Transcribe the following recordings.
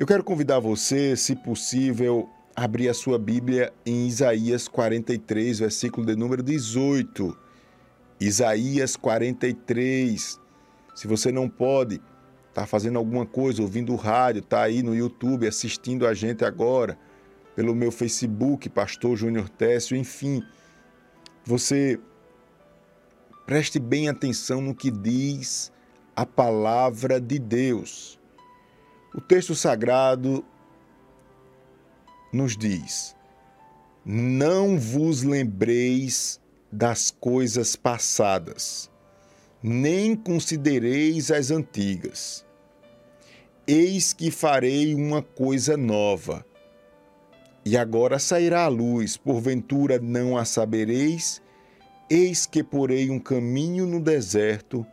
Eu quero convidar você, se possível, a abrir a sua Bíblia em Isaías 43, versículo de número 18. Isaías 43. Se você não pode, está fazendo alguma coisa, ouvindo o rádio, está aí no YouTube assistindo a gente agora, pelo meu Facebook, Pastor Júnior Técio, enfim, você preste bem atenção no que diz a palavra de Deus. O texto sagrado nos diz: Não vos lembreis das coisas passadas, nem considereis as antigas. Eis que farei uma coisa nova. E agora sairá a luz, porventura não a sabereis? Eis que porei um caminho no deserto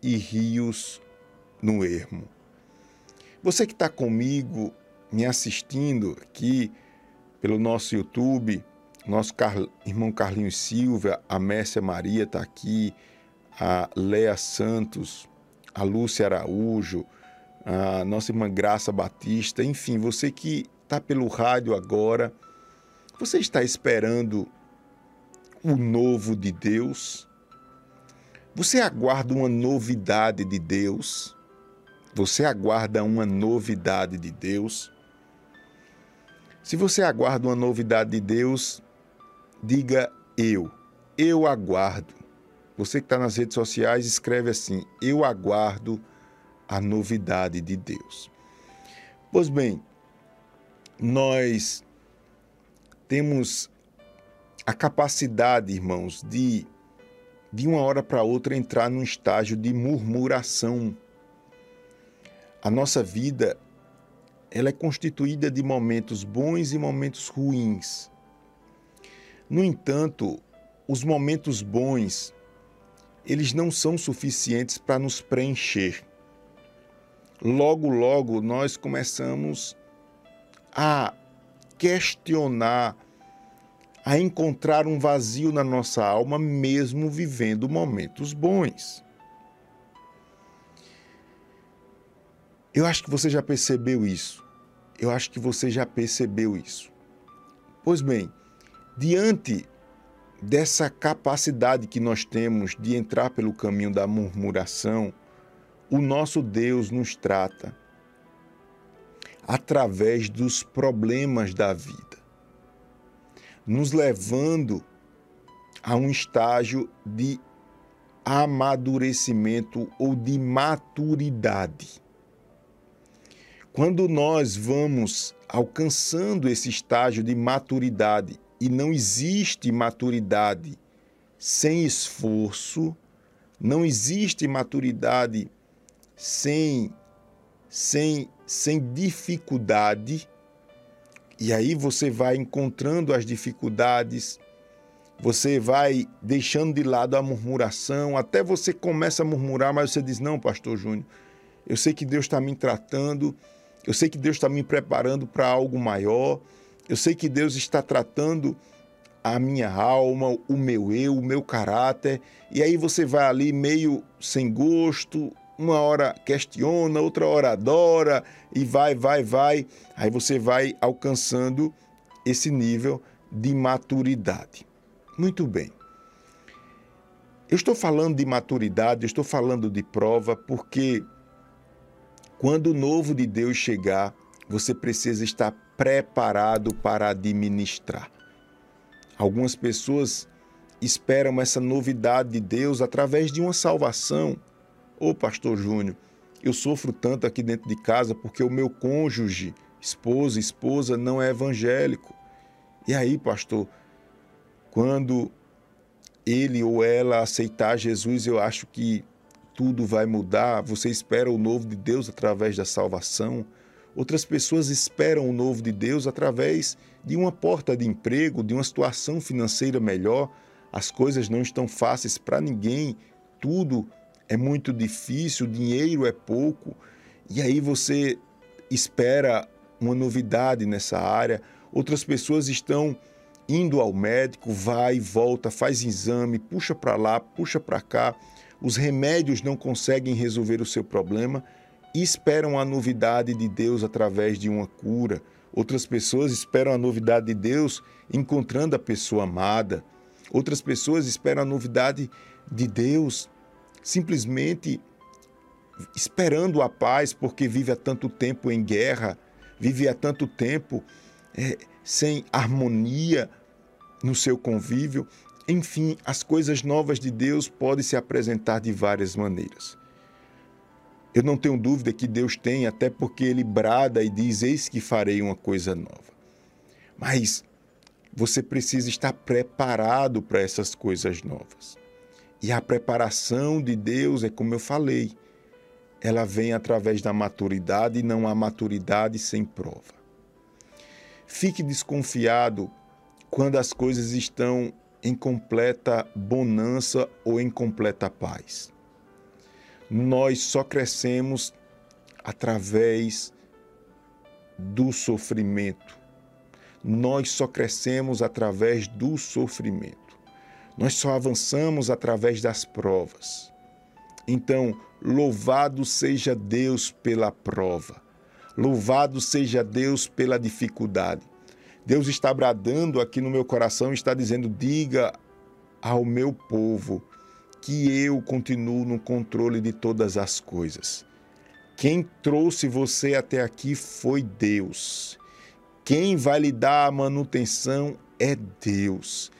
e rios no ermo. Você que está comigo, me assistindo aqui pelo nosso YouTube, nosso Car... irmão Carlinhos Silva, a Mércia Maria está aqui, a Léa Santos, a Lúcia Araújo, a nossa irmã Graça Batista, enfim, você que está pelo rádio agora, você está esperando o novo de Deus? Você aguarda uma novidade de Deus? Você aguarda uma novidade de Deus? Se você aguarda uma novidade de Deus, diga eu. Eu aguardo. Você que está nas redes sociais, escreve assim: Eu aguardo a novidade de Deus. Pois bem, nós temos a capacidade, irmãos, de de uma hora para outra entrar num estágio de murmuração a nossa vida ela é constituída de momentos bons e momentos ruins. No entanto, os momentos bons, eles não são suficientes para nos preencher. Logo, logo nós começamos a questionar, a encontrar um vazio na nossa alma, mesmo vivendo momentos bons. Eu acho que você já percebeu isso. Eu acho que você já percebeu isso. Pois bem, diante dessa capacidade que nós temos de entrar pelo caminho da murmuração, o nosso Deus nos trata através dos problemas da vida, nos levando a um estágio de amadurecimento ou de maturidade. Quando nós vamos alcançando esse estágio de maturidade, e não existe maturidade sem esforço, não existe maturidade sem sem sem dificuldade. E aí você vai encontrando as dificuldades, você vai deixando de lado a murmuração, até você começa a murmurar, mas você diz: Não, Pastor Júnior, eu sei que Deus está me tratando eu sei que Deus está me preparando para algo maior. Eu sei que Deus está tratando a minha alma, o meu eu, o meu caráter. E aí você vai ali meio sem gosto, uma hora questiona, outra hora adora, e vai, vai, vai. Aí você vai alcançando esse nível de maturidade. Muito bem. Eu estou falando de maturidade, eu estou falando de prova, porque quando o novo de Deus chegar, você precisa estar preparado para administrar. Algumas pessoas esperam essa novidade de Deus através de uma salvação. Ô, pastor Júnior, eu sofro tanto aqui dentro de casa porque o meu cônjuge, esposa, esposa não é evangélico. E aí, pastor, quando ele ou ela aceitar Jesus, eu acho que tudo vai mudar, você espera o novo de Deus através da salvação. Outras pessoas esperam o novo de Deus através de uma porta de emprego, de uma situação financeira melhor. As coisas não estão fáceis para ninguém, tudo é muito difícil, dinheiro é pouco. E aí você espera uma novidade nessa área. Outras pessoas estão indo ao médico, vai volta, faz exame, puxa para lá, puxa para cá os remédios não conseguem resolver o seu problema esperam a novidade de Deus através de uma cura. Outras pessoas esperam a novidade de Deus encontrando a pessoa amada. Outras pessoas esperam a novidade de Deus simplesmente esperando a paz porque vive há tanto tempo em guerra, vive há tanto tempo é, sem harmonia no seu convívio. Enfim, as coisas novas de Deus podem se apresentar de várias maneiras. Eu não tenho dúvida que Deus tem, até porque ele brada e diz: Eis que farei uma coisa nova. Mas você precisa estar preparado para essas coisas novas. E a preparação de Deus é como eu falei, ela vem através da maturidade e não há maturidade sem prova. Fique desconfiado quando as coisas estão em completa bonança ou em completa paz. Nós só crescemos através do sofrimento. Nós só crescemos através do sofrimento. Nós só avançamos através das provas. Então, louvado seja Deus pela prova. Louvado seja Deus pela dificuldade. Deus está bradando aqui no meu coração, está dizendo: diga ao meu povo que eu continuo no controle de todas as coisas. Quem trouxe você até aqui foi Deus. Quem vai lhe dar a manutenção é Deus.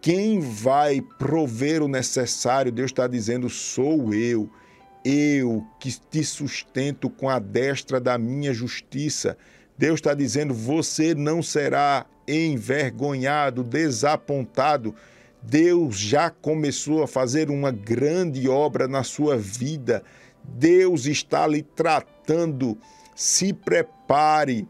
Quem vai prover o necessário, Deus está dizendo, sou eu. Eu que te sustento com a destra da minha justiça. Deus está dizendo: você não será envergonhado, desapontado. Deus já começou a fazer uma grande obra na sua vida. Deus está lhe tratando. Se prepare,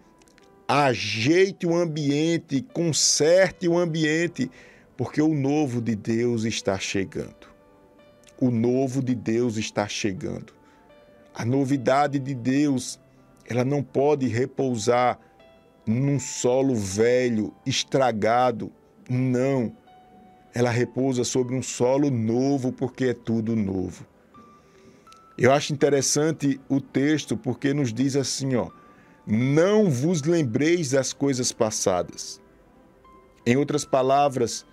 ajeite o ambiente, conserte o ambiente, porque o novo de Deus está chegando. O novo de Deus está chegando. A novidade de Deus ela não pode repousar num solo velho, estragado. Não. Ela repousa sobre um solo novo, porque é tudo novo. Eu acho interessante o texto porque nos diz assim, ó: Não vos lembreis das coisas passadas. Em outras palavras,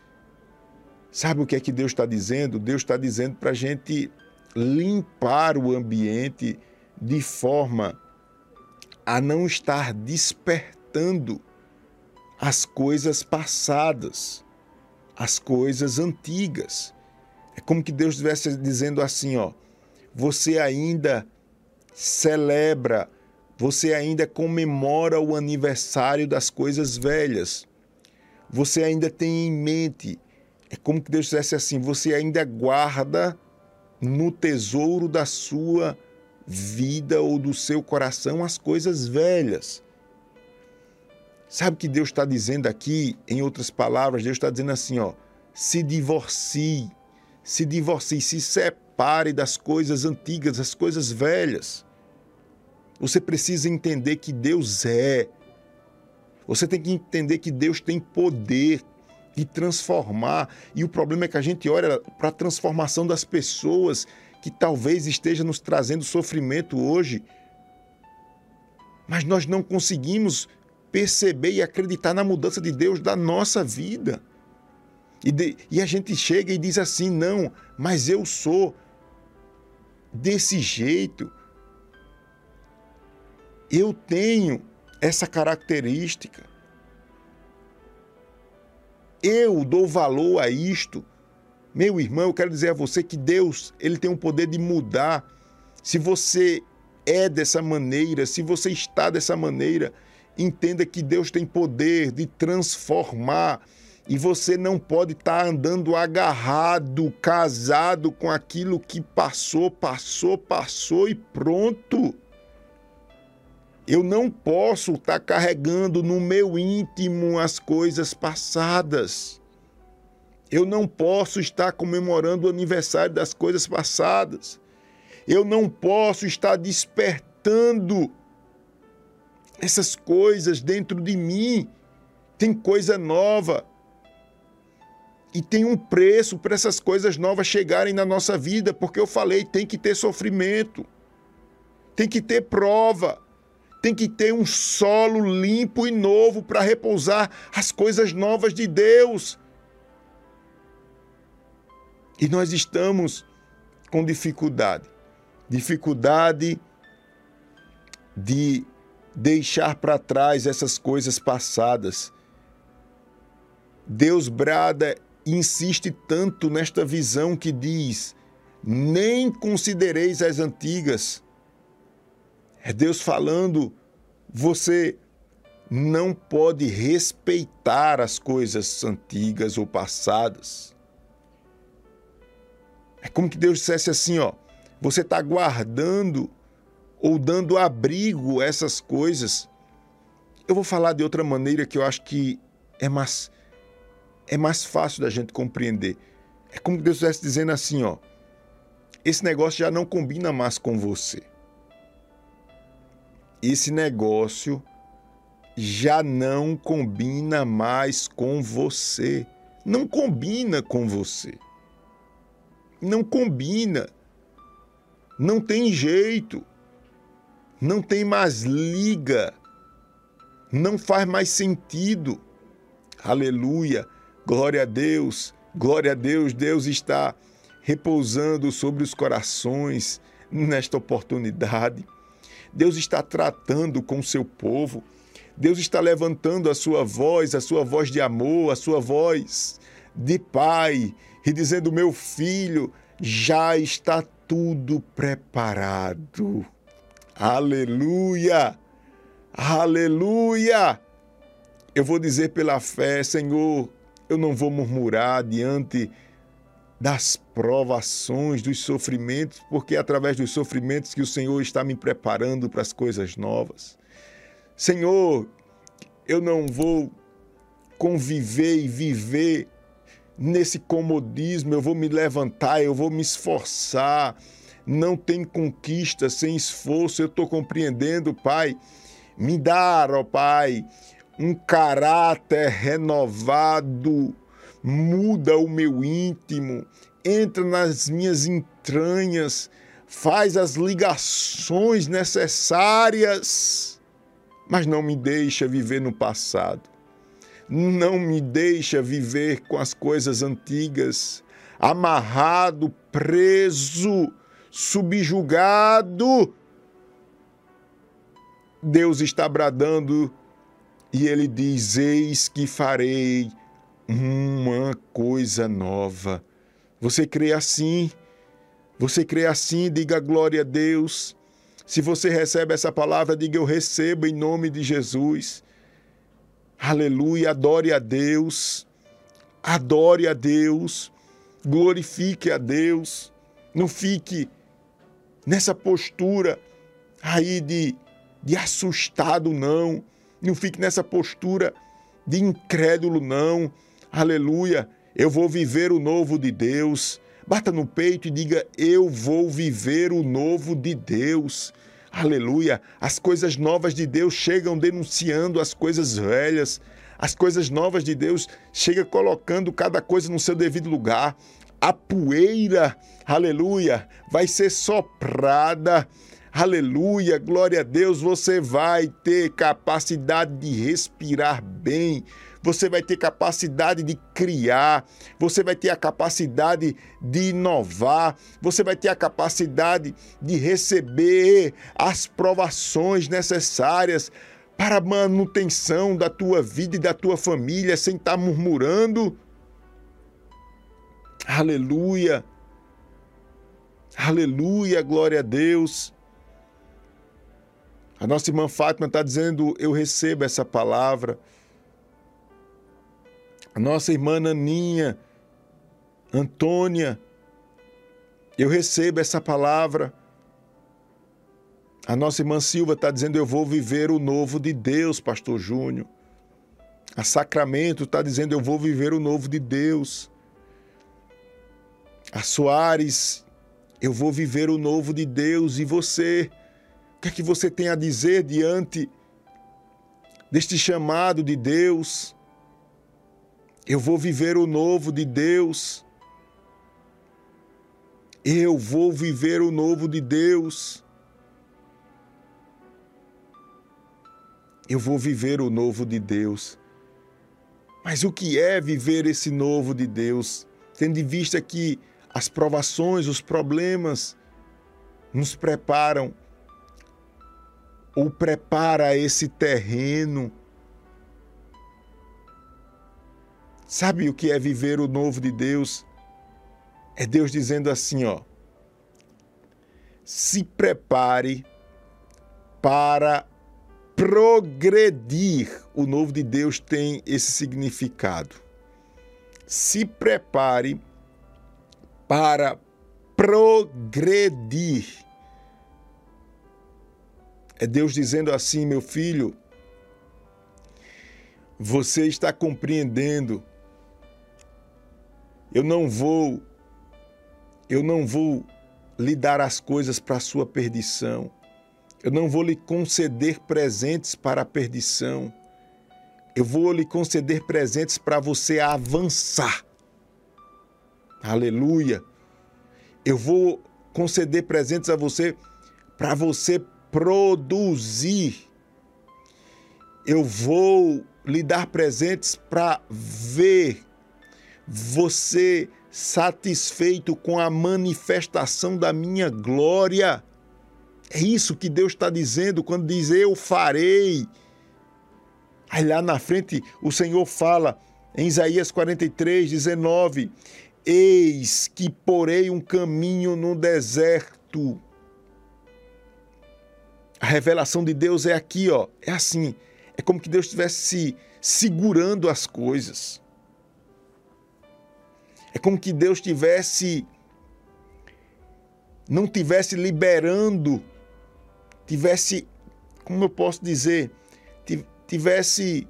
sabe o que é que Deus está dizendo? Deus está dizendo para a gente limpar o ambiente de forma a não estar despertando as coisas passadas, as coisas antigas. É como que Deus estivesse dizendo assim, ó, você ainda celebra, você ainda comemora o aniversário das coisas velhas. Você ainda tem em mente, é como que Deus dissesse assim, você ainda guarda no tesouro da sua vida ou do seu coração as coisas velhas. Sabe o que Deus está dizendo aqui? Em outras palavras, Deus está dizendo assim: ó, se divorcie, se divorcie, se separe das coisas antigas, das coisas velhas. Você precisa entender que Deus é. Você tem que entender que Deus tem poder de transformar. E o problema é que a gente olha para a transformação das pessoas que talvez esteja nos trazendo sofrimento hoje, mas nós não conseguimos perceber e acreditar na mudança de Deus da nossa vida. E, de, e a gente chega e diz assim: não, mas eu sou desse jeito. Eu tenho essa característica. Eu dou valor a isto. Meu irmão, eu quero dizer a você que Deus, ele tem o poder de mudar. Se você é dessa maneira, se você está dessa maneira, entenda que Deus tem poder de transformar e você não pode estar andando agarrado, casado com aquilo que passou, passou, passou e pronto. Eu não posso estar carregando no meu íntimo as coisas passadas. Eu não posso estar comemorando o aniversário das coisas passadas. Eu não posso estar despertando essas coisas dentro de mim. Tem coisa nova. E tem um preço para essas coisas novas chegarem na nossa vida, porque eu falei, tem que ter sofrimento. tem que ter prova, tem que ter um solo limpo e novo para repousar as coisas novas de Deus. E nós estamos com dificuldade dificuldade de deixar para trás essas coisas passadas. Deus brada insiste tanto nesta visão que diz: nem considereis as antigas. É Deus falando, você não pode respeitar as coisas antigas ou passadas. É como que Deus dissesse assim, ó: você está guardando ou dando abrigo a essas coisas. Eu vou falar de outra maneira que eu acho que é mais, é mais fácil da gente compreender. É como Deus estivesse dizendo assim, ó. Esse negócio já não combina mais com você. Esse negócio já não combina mais com você. Não combina com você. Não combina. Não tem jeito. Não tem mais liga. Não faz mais sentido. Aleluia. Glória a Deus. Glória a Deus. Deus está repousando sobre os corações nesta oportunidade. Deus está tratando com o seu povo. Deus está levantando a sua voz, a sua voz de amor, a sua voz de pai, e dizendo: Meu filho, já está tudo preparado. Aleluia! Aleluia! Eu vou dizer pela fé, Senhor, eu não vou murmurar diante das provações, dos sofrimentos, porque é através dos sofrimentos que o Senhor está me preparando para as coisas novas. Senhor, eu não vou conviver e viver nesse comodismo, eu vou me levantar, eu vou me esforçar. Não tem conquista sem esforço, eu estou compreendendo, Pai. Me dá, ó Pai, um caráter renovado, muda o meu íntimo, entra nas minhas entranhas, faz as ligações necessárias, mas não me deixa viver no passado não me deixa viver com as coisas antigas, amarrado, preso, subjugado. Deus está bradando e ele diz: Eis que farei uma coisa nova. Você crê assim? Você crê assim? Diga glória a Deus. Se você recebe essa palavra, diga eu recebo em nome de Jesus. Aleluia, adore a Deus, adore a Deus, glorifique a Deus, não fique nessa postura aí de, de assustado, não, não fique nessa postura de incrédulo, não. Aleluia, eu vou viver o novo de Deus. Bata no peito e diga: Eu vou viver o novo de Deus. Aleluia! As coisas novas de Deus chegam denunciando as coisas velhas. As coisas novas de Deus chegam colocando cada coisa no seu devido lugar. A poeira, aleluia, vai ser soprada. Aleluia, glória a Deus, você vai ter capacidade de respirar bem, você vai ter capacidade de criar, você vai ter a capacidade de inovar, você vai ter a capacidade de receber as provações necessárias para a manutenção da tua vida e da tua família sem estar murmurando. Aleluia. Aleluia, glória a Deus. A nossa irmã Fátima está dizendo: Eu recebo essa palavra nossa irmã Naninha, Antônia, eu recebo essa palavra. A nossa irmã Silva está dizendo: Eu vou viver o novo de Deus, Pastor Júnior. A Sacramento está dizendo: Eu vou viver o novo de Deus. A Soares, eu vou viver o novo de Deus. E você? O que é que você tem a dizer diante deste chamado de Deus? Eu vou viver o novo de Deus. Eu vou viver o novo de Deus. Eu vou viver o novo de Deus. Mas o que é viver esse novo de Deus, tendo em vista que as provações, os problemas nos preparam ou prepara esse terreno Sabe o que é viver o novo de Deus? É Deus dizendo assim, ó: Se prepare para progredir. O novo de Deus tem esse significado. Se prepare para progredir. É Deus dizendo assim, meu filho, você está compreendendo. Eu não vou eu não vou lhe dar as coisas para a sua perdição. Eu não vou lhe conceder presentes para a perdição. Eu vou lhe conceder presentes para você avançar. Aleluia. Eu vou conceder presentes a você para você produzir. Eu vou lhe dar presentes para ver você satisfeito com a manifestação da minha glória. É isso que Deus está dizendo quando diz eu farei. Aí lá na frente o Senhor fala em Isaías 43, 19: Eis que porei um caminho no deserto. A revelação de Deus é aqui, ó. É assim. É como que Deus estivesse segurando as coisas. É como que Deus tivesse não tivesse liberando, tivesse, como eu posso dizer, tivesse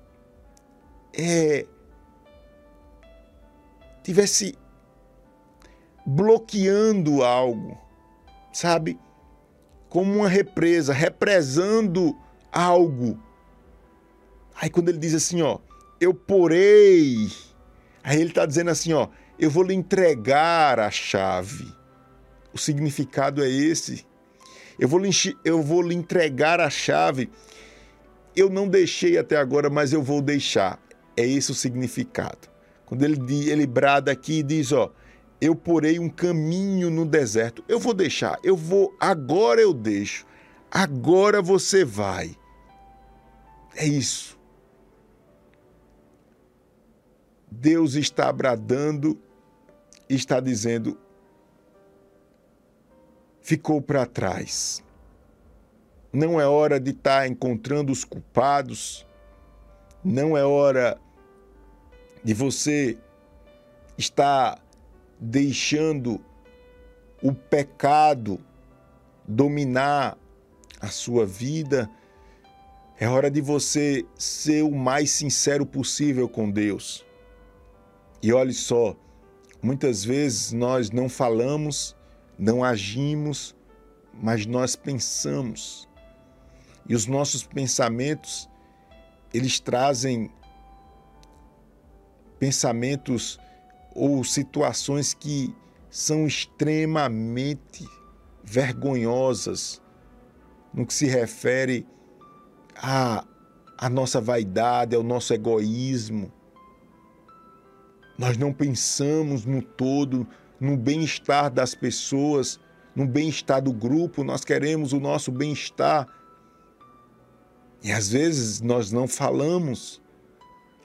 é, tivesse bloqueando algo, sabe? Como uma represa, represando algo. Aí quando ele diz assim, ó, eu porei, aí ele está dizendo assim, ó, eu vou lhe entregar a chave. O significado é esse. Eu vou lhe, eu vou lhe entregar a chave. Eu não deixei até agora, mas eu vou deixar. É esse o significado. Quando ele, ele brada aqui e diz, ó, eu porei um caminho no deserto. Eu vou deixar, eu vou, agora eu deixo. Agora você vai. É isso. Deus está bradando está dizendo: ficou para trás. Não é hora de estar tá encontrando os culpados, não é hora de você estar deixando o pecado dominar a sua vida. É hora de você ser o mais sincero possível com Deus. E olhe só, muitas vezes nós não falamos, não agimos, mas nós pensamos. E os nossos pensamentos, eles trazem pensamentos ou situações que são extremamente vergonhosas no que se refere à, à nossa vaidade, ao nosso egoísmo. Nós não pensamos no todo, no bem-estar das pessoas, no bem-estar do grupo, nós queremos o nosso bem-estar. E às vezes nós não falamos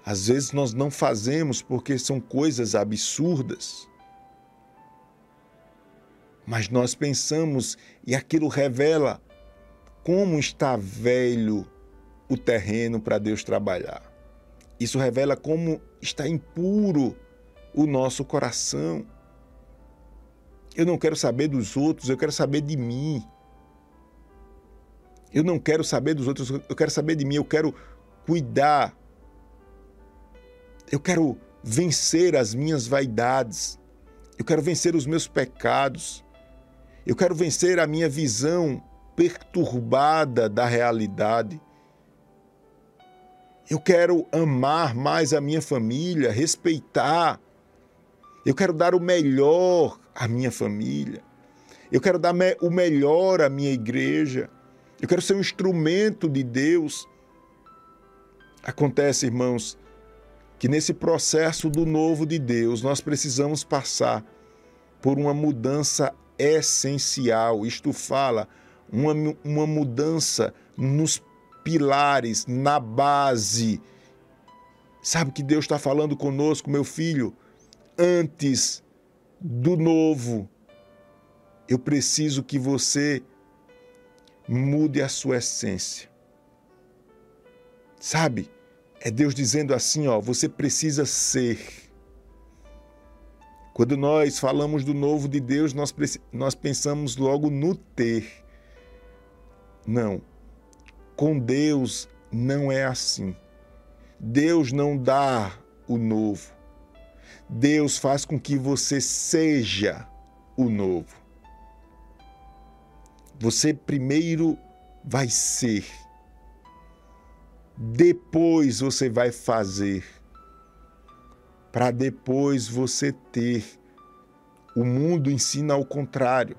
às vezes nós não fazemos porque são coisas absurdas. Mas nós pensamos e aquilo revela como está velho o terreno para Deus trabalhar. Isso revela como está impuro o nosso coração. Eu não quero saber dos outros, eu quero saber de mim. Eu não quero saber dos outros, eu quero saber de mim, eu quero cuidar eu quero vencer as minhas vaidades. Eu quero vencer os meus pecados. Eu quero vencer a minha visão perturbada da realidade. Eu quero amar mais a minha família, respeitar. Eu quero dar o melhor à minha família. Eu quero dar o melhor à minha igreja. Eu quero ser um instrumento de Deus Acontece, irmãos, que nesse processo do novo de Deus nós precisamos passar por uma mudança essencial. Isto fala uma, uma mudança nos pilares, na base. Sabe que Deus está falando conosco, meu filho? Antes do novo, eu preciso que você mude a sua essência. Sabe? É Deus dizendo assim, ó, você precisa ser. Quando nós falamos do novo de Deus, nós, nós pensamos logo no ter. Não. Com Deus não é assim. Deus não dá o novo. Deus faz com que você seja o novo. Você primeiro vai ser, depois você vai fazer, para depois você ter. O mundo ensina ao contrário.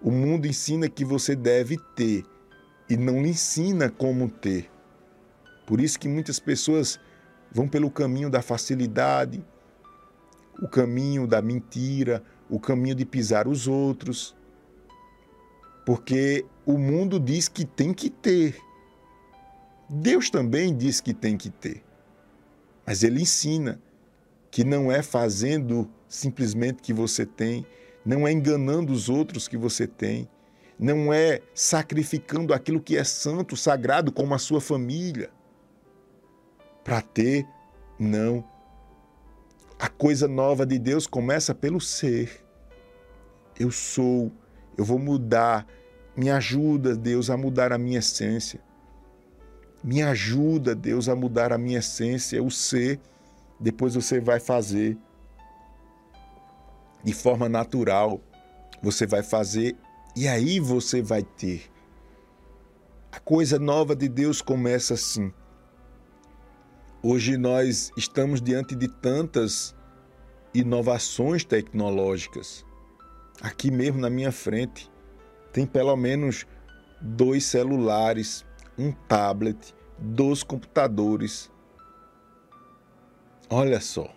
O mundo ensina que você deve ter e não lhe ensina como ter. Por isso que muitas pessoas vão pelo caminho da facilidade, o caminho da mentira, o caminho de pisar os outros. Porque o mundo diz que tem que ter. Deus também diz que tem que ter. Mas ele ensina que não é fazendo simplesmente que você tem, não é enganando os outros que você tem, não é sacrificando aquilo que é santo, sagrado, como a sua família, para ter, não. A coisa nova de Deus começa pelo ser. Eu sou eu vou mudar. Me ajuda, Deus, a mudar a minha essência. Me ajuda, Deus, a mudar a minha essência, o ser. Depois você vai fazer de forma natural. Você vai fazer e aí você vai ter. A coisa nova de Deus começa assim. Hoje nós estamos diante de tantas inovações tecnológicas aqui mesmo na minha frente, tem pelo menos dois celulares, um tablet, dois computadores. Olha só.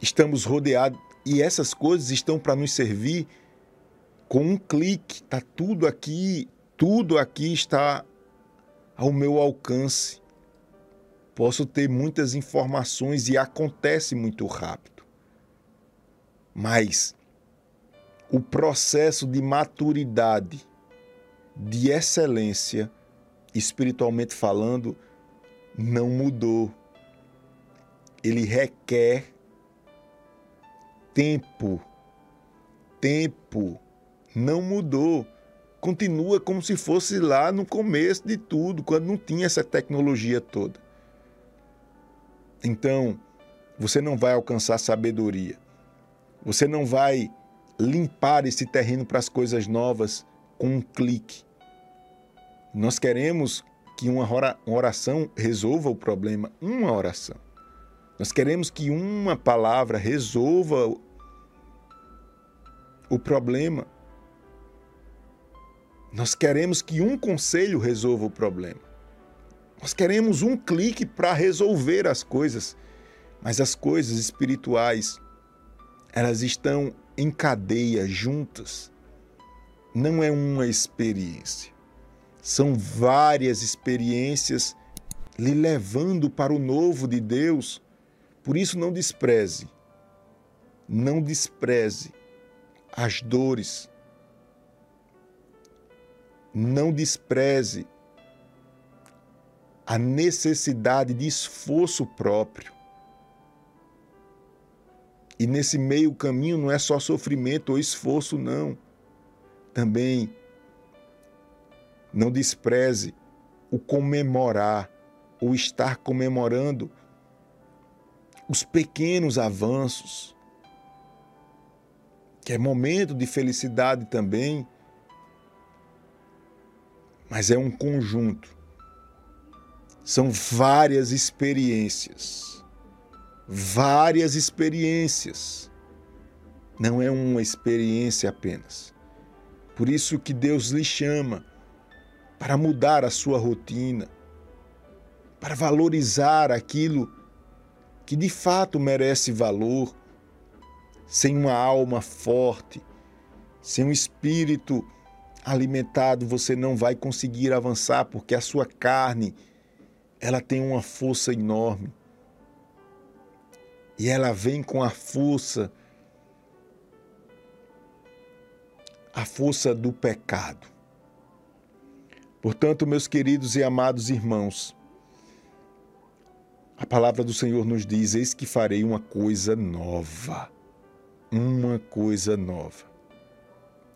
Estamos rodeados e essas coisas estão para nos servir com um clique. Tá tudo aqui, tudo aqui está ao meu alcance posso ter muitas informações e acontece muito rápido. Mas o processo de maturidade, de excelência, espiritualmente falando, não mudou. Ele requer tempo. Tempo não mudou. Continua como se fosse lá no começo de tudo, quando não tinha essa tecnologia toda. Então, você não vai alcançar sabedoria. Você não vai limpar esse terreno para as coisas novas com um clique. Nós queremos que uma oração resolva o problema, uma oração. Nós queremos que uma palavra resolva o problema. Nós queremos que um conselho resolva o problema. Nós queremos um clique para resolver as coisas, mas as coisas espirituais, elas estão em cadeia juntas. Não é uma experiência. São várias experiências lhe levando para o novo de Deus. Por isso, não despreze, não despreze as dores, não despreze a necessidade de esforço próprio. E nesse meio caminho não é só sofrimento ou esforço, não. Também não despreze o comemorar, o estar comemorando os pequenos avanços, que é momento de felicidade também, mas é um conjunto são várias experiências. Várias experiências. Não é uma experiência apenas. Por isso que Deus lhe chama para mudar a sua rotina, para valorizar aquilo que de fato merece valor, sem uma alma forte, sem um espírito alimentado, você não vai conseguir avançar, porque a sua carne, ela tem uma força enorme. E ela vem com a força a força do pecado. Portanto, meus queridos e amados irmãos, a palavra do Senhor nos diz: Eis que farei uma coisa nova. Uma coisa nova.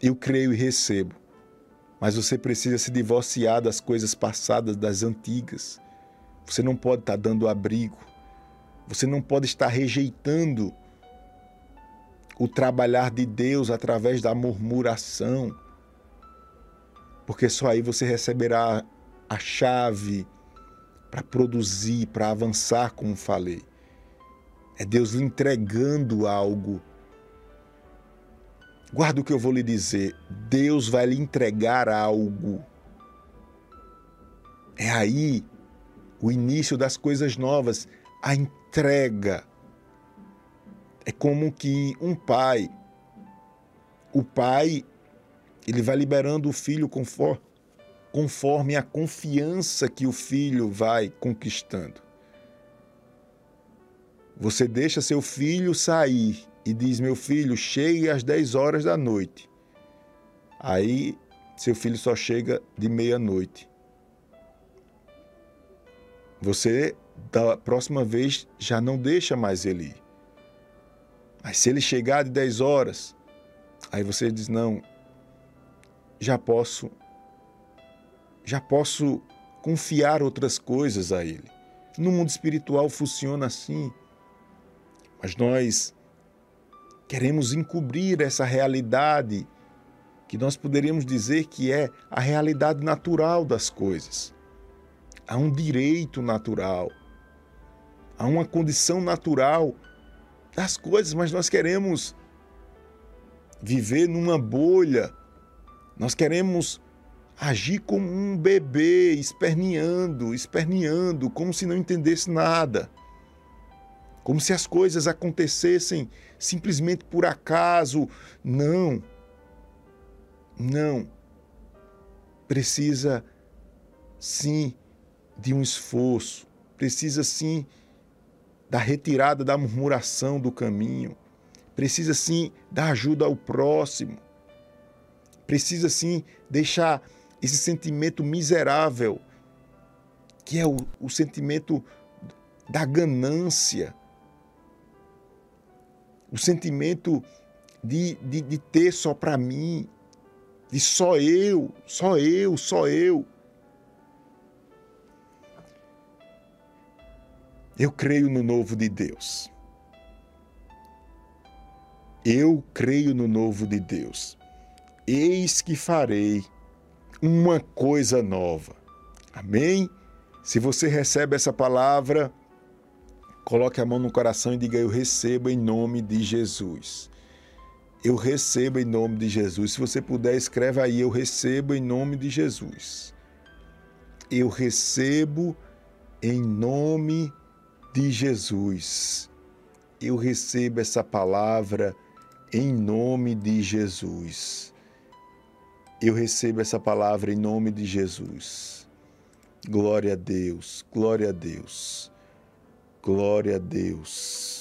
Eu creio e recebo, mas você precisa se divorciar das coisas passadas, das antigas. Você não pode estar dando abrigo. Você não pode estar rejeitando o trabalhar de Deus através da murmuração, porque só aí você receberá a chave para produzir, para avançar, como falei. É Deus lhe entregando algo. Guarda o que eu vou lhe dizer. Deus vai lhe entregar algo. É aí o início das coisas novas, a entrega. É como que um pai, o pai, ele vai liberando o filho conforme, conforme a confiança que o filho vai conquistando. Você deixa seu filho sair e diz: Meu filho, chegue às 10 horas da noite. Aí seu filho só chega de meia-noite. Você, da próxima vez, já não deixa mais ele ir. Mas se ele chegar de 10 horas, aí você diz: não, já posso, já posso confiar outras coisas a ele. No mundo espiritual funciona assim. Mas nós queremos encobrir essa realidade que nós poderíamos dizer que é a realidade natural das coisas. Há um direito natural, há uma condição natural das coisas, mas nós queremos viver numa bolha. Nós queremos agir como um bebê, esperneando, esperneando, como se não entendesse nada. Como se as coisas acontecessem simplesmente por acaso. Não. Não. Precisa sim de um esforço, precisa sim da retirada da murmuração do caminho. Precisa sim dar ajuda ao próximo. Precisa sim deixar esse sentimento miserável, que é o, o sentimento da ganância, o sentimento de, de, de ter só para mim, de só eu, só eu, só eu. Eu creio no novo de Deus. Eu creio no novo de Deus. Eis que farei uma coisa nova. Amém? Se você recebe essa palavra, coloque a mão no coração e diga: Eu recebo em nome de Jesus. Eu recebo em nome de Jesus. Se você puder, escreva aí: Eu recebo em nome de Jesus. Eu recebo em nome de Jesus. Eu recebo essa palavra em nome de Jesus. Eu recebo essa palavra em nome de Jesus. Glória a Deus, glória a Deus, glória a Deus.